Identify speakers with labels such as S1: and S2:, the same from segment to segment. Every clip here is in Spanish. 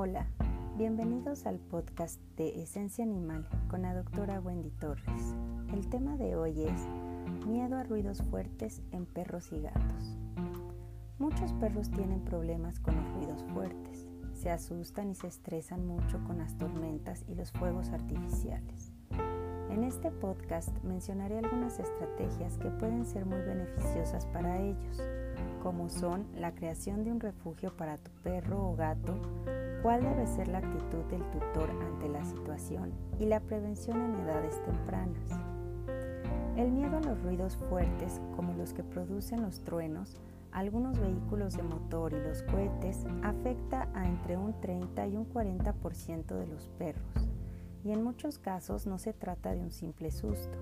S1: Hola, bienvenidos al podcast de Esencia Animal con la doctora Wendy Torres. El tema de hoy es miedo a ruidos fuertes en perros y gatos. Muchos perros tienen problemas con los ruidos fuertes, se asustan y se estresan mucho con las tormentas y los fuegos artificiales. En este podcast mencionaré algunas estrategias que pueden ser muy beneficiosas para ellos, como son la creación de un refugio para tu perro o gato, cuál debe ser la actitud del tutor ante la situación y la prevención en edades tempranas. El miedo a los ruidos fuertes, como los que producen los truenos, algunos vehículos de motor y los cohetes, afecta a entre un 30 y un 40% de los perros, y en muchos casos no se trata de un simple susto.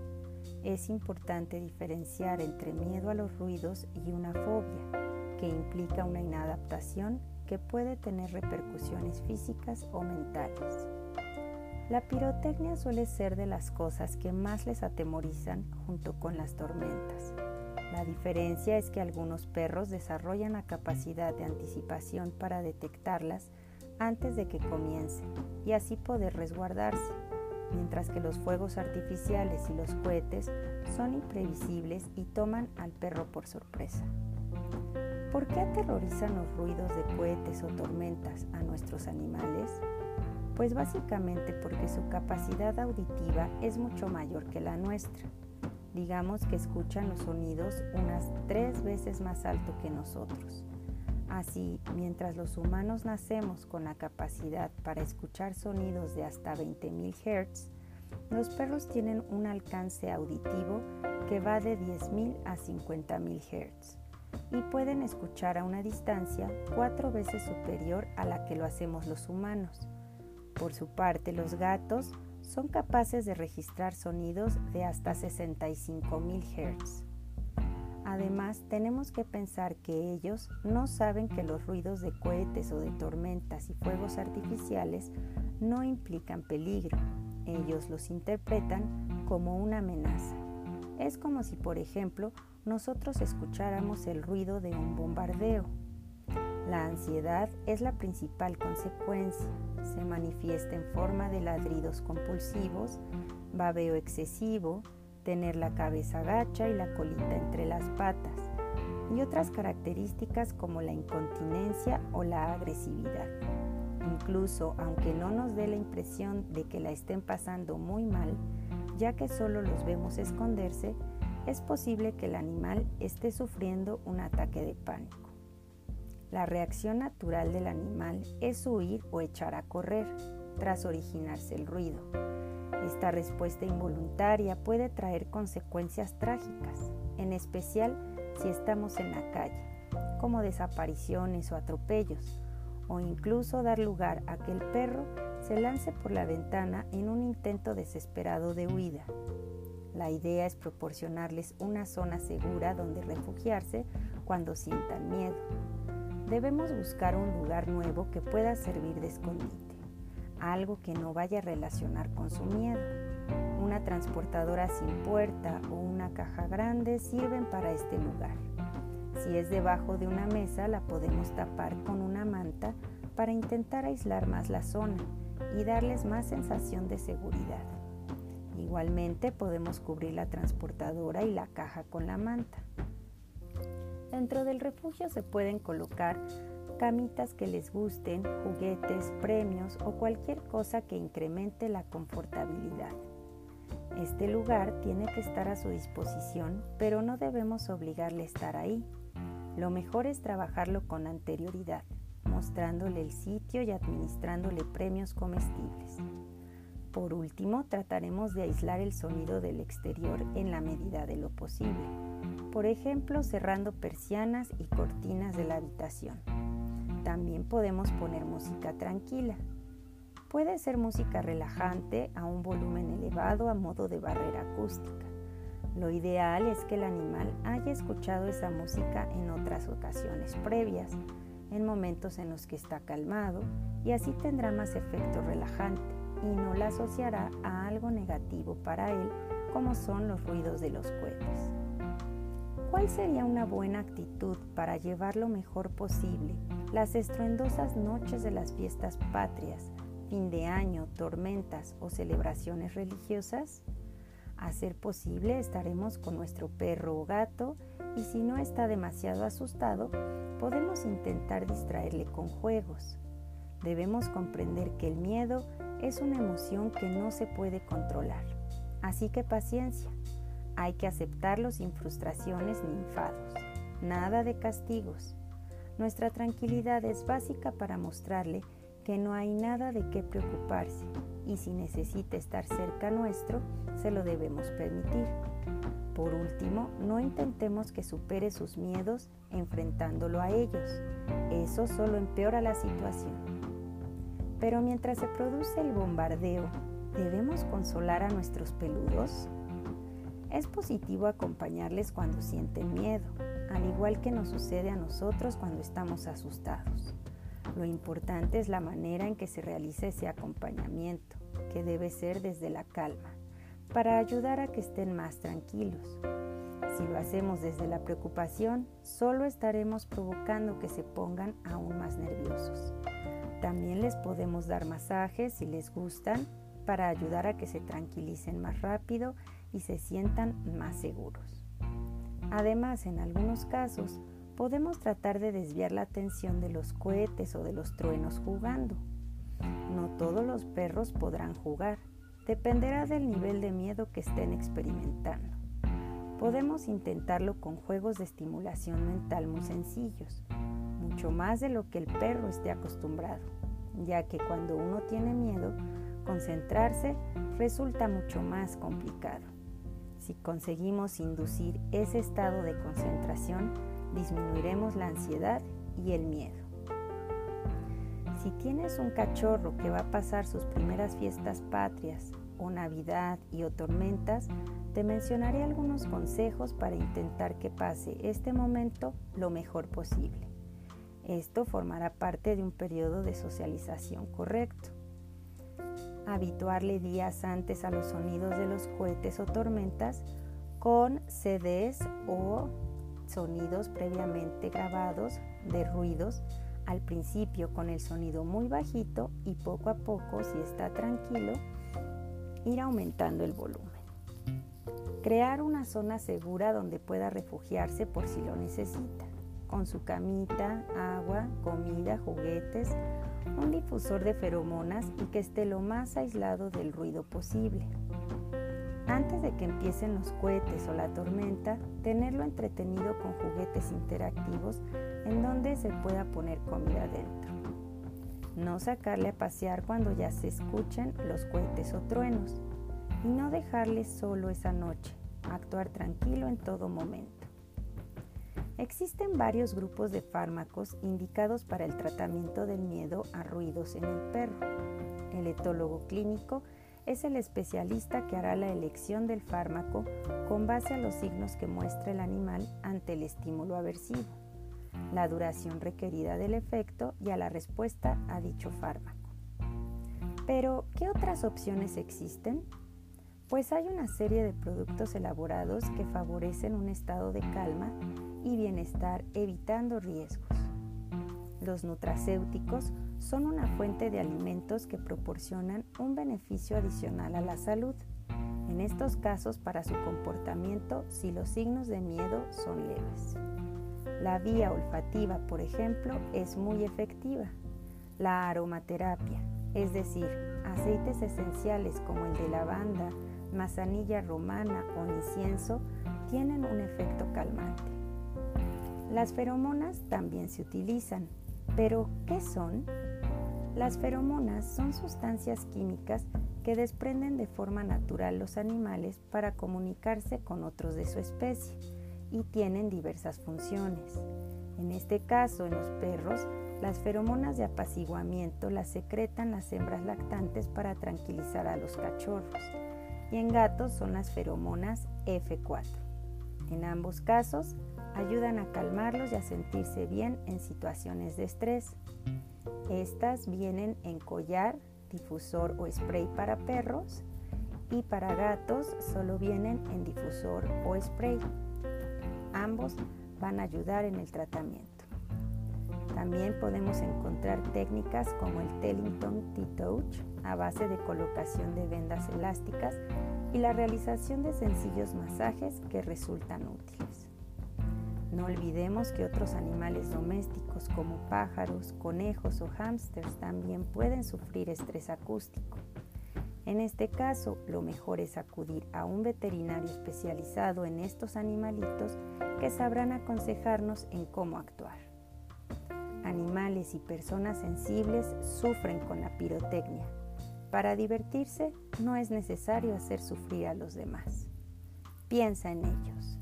S1: Es importante diferenciar entre miedo a los ruidos y una fobia, que implica una inadaptación que puede tener repercusiones físicas o mentales. La pirotecnia suele ser de las cosas que más les atemorizan junto con las tormentas. La diferencia es que algunos perros desarrollan la capacidad de anticipación para detectarlas antes de que comiencen y así poder resguardarse, mientras que los fuegos artificiales y los cohetes son imprevisibles y toman al perro por sorpresa. ¿Por qué aterrorizan los ruidos de cohetes o tormentas a nuestros animales? Pues básicamente porque su capacidad auditiva es mucho mayor que la nuestra. Digamos que escuchan los sonidos unas tres veces más alto que nosotros. Así, mientras los humanos nacemos con la capacidad para escuchar sonidos de hasta 20.000 Hz, los perros tienen un alcance auditivo que va de 10.000 a 50.000 Hz y pueden escuchar a una distancia cuatro veces superior a la que lo hacemos los humanos. Por su parte, los gatos son capaces de registrar sonidos de hasta 65.000 Hz. Además, tenemos que pensar que ellos no saben que los ruidos de cohetes o de tormentas y fuegos artificiales no implican peligro. Ellos los interpretan como una amenaza. Es como si, por ejemplo, nosotros escucháramos el ruido de un bombardeo. La ansiedad es la principal consecuencia. Se manifiesta en forma de ladridos compulsivos, babeo excesivo, tener la cabeza gacha y la colita entre las patas, y otras características como la incontinencia o la agresividad. Incluso aunque no nos dé la impresión de que la estén pasando muy mal, ya que solo los vemos esconderse, es posible que el animal esté sufriendo un ataque de pánico. La reacción natural del animal es huir o echar a correr tras originarse el ruido. Esta respuesta involuntaria puede traer consecuencias trágicas, en especial si estamos en la calle, como desapariciones o atropellos, o incluso dar lugar a que el perro se lance por la ventana en un intento desesperado de huida. La idea es proporcionarles una zona segura donde refugiarse cuando sientan miedo. Debemos buscar un lugar nuevo que pueda servir de escondite, algo que no vaya a relacionar con su miedo. Una transportadora sin puerta o una caja grande sirven para este lugar. Si es debajo de una mesa, la podemos tapar con una manta para intentar aislar más la zona y darles más sensación de seguridad. Igualmente podemos cubrir la transportadora y la caja con la manta. Dentro del refugio se pueden colocar camitas que les gusten, juguetes, premios o cualquier cosa que incremente la confortabilidad. Este lugar tiene que estar a su disposición, pero no debemos obligarle a estar ahí. Lo mejor es trabajarlo con anterioridad, mostrándole el sitio y administrándole premios comestibles. Por último, trataremos de aislar el sonido del exterior en la medida de lo posible, por ejemplo cerrando persianas y cortinas de la habitación. También podemos poner música tranquila. Puede ser música relajante a un volumen elevado a modo de barrera acústica. Lo ideal es que el animal haya escuchado esa música en otras ocasiones previas, en momentos en los que está calmado, y así tendrá más efecto relajante y no la asociará a algo negativo para él como son los ruidos de los cohetes. ¿Cuál sería una buena actitud para llevar lo mejor posible las estruendosas noches de las fiestas patrias, fin de año, tormentas o celebraciones religiosas? A ser posible estaremos con nuestro perro o gato y si no está demasiado asustado, podemos intentar distraerle con juegos. Debemos comprender que el miedo es una emoción que no se puede controlar. Así que paciencia. Hay que aceptarlo sin frustraciones ni enfados. Nada de castigos. Nuestra tranquilidad es básica para mostrarle que no hay nada de qué preocuparse y si necesita estar cerca nuestro, se lo debemos permitir. Por último, no intentemos que supere sus miedos enfrentándolo a ellos. Eso solo empeora la situación. Pero mientras se produce el bombardeo, ¿debemos consolar a nuestros peludos? Es positivo acompañarles cuando sienten miedo, al igual que nos sucede a nosotros cuando estamos asustados. Lo importante es la manera en que se realiza ese acompañamiento, que debe ser desde la calma, para ayudar a que estén más tranquilos. Si lo hacemos desde la preocupación, solo estaremos provocando que se pongan aún más nerviosos. También les podemos dar masajes si les gustan para ayudar a que se tranquilicen más rápido y se sientan más seguros. Además, en algunos casos, podemos tratar de desviar la atención de los cohetes o de los truenos jugando. No todos los perros podrán jugar, dependerá del nivel de miedo que estén experimentando. Podemos intentarlo con juegos de estimulación mental muy sencillos, mucho más de lo que el perro esté acostumbrado, ya que cuando uno tiene miedo, concentrarse resulta mucho más complicado. Si conseguimos inducir ese estado de concentración, disminuiremos la ansiedad y el miedo. Si tienes un cachorro que va a pasar sus primeras fiestas patrias o Navidad y o tormentas, te mencionaré algunos consejos para intentar que pase este momento lo mejor posible. Esto formará parte de un periodo de socialización correcto. Habituarle días antes a los sonidos de los cohetes o tormentas con CDs o sonidos previamente grabados de ruidos, al principio con el sonido muy bajito y poco a poco, si está tranquilo, ir aumentando el volumen. Crear una zona segura donde pueda refugiarse por si lo necesita, con su camita, agua, comida, juguetes, un difusor de feromonas y que esté lo más aislado del ruido posible. Antes de que empiecen los cohetes o la tormenta, tenerlo entretenido con juguetes interactivos en donde se pueda poner comida dentro. No sacarle a pasear cuando ya se escuchen los cohetes o truenos. Y no dejarle solo esa noche, actuar tranquilo en todo momento. Existen varios grupos de fármacos indicados para el tratamiento del miedo a ruidos en el perro. El etólogo clínico es el especialista que hará la elección del fármaco con base a los signos que muestra el animal ante el estímulo aversivo, la duración requerida del efecto y a la respuesta a dicho fármaco. Pero, ¿qué otras opciones existen? Pues hay una serie de productos elaborados que favorecen un estado de calma y bienestar evitando riesgos. Los nutracéuticos son una fuente de alimentos que proporcionan un beneficio adicional a la salud, en estos casos para su comportamiento si los signos de miedo son leves. La vía olfativa, por ejemplo, es muy efectiva. La aromaterapia, es decir, aceites esenciales como el de lavanda, manzanilla romana o incienso, tienen un efecto calmante. Las feromonas también se utilizan, pero ¿qué son? Las feromonas son sustancias químicas que desprenden de forma natural los animales para comunicarse con otros de su especie y tienen diversas funciones. En este caso, en los perros, las feromonas de apaciguamiento las secretan las hembras lactantes para tranquilizar a los cachorros y en gatos son las feromonas F4. En ambos casos, ayudan a calmarlos y a sentirse bien en situaciones de estrés. Estas vienen en collar, difusor o spray para perros y para gatos solo vienen en difusor o spray. ambos van a ayudar en el tratamiento. También podemos encontrar técnicas como el Tellington T-Touch a base de colocación de vendas elásticas y la realización de sencillos masajes que resultan útiles. No olvidemos que otros animales domésticos como pájaros, conejos o hámsters también pueden sufrir estrés acústico. En este caso, lo mejor es acudir a un veterinario especializado en estos animalitos que sabrán aconsejarnos en cómo actuar. Animales y personas sensibles sufren con la pirotecnia. Para divertirse no es necesario hacer sufrir a los demás. Piensa en ellos.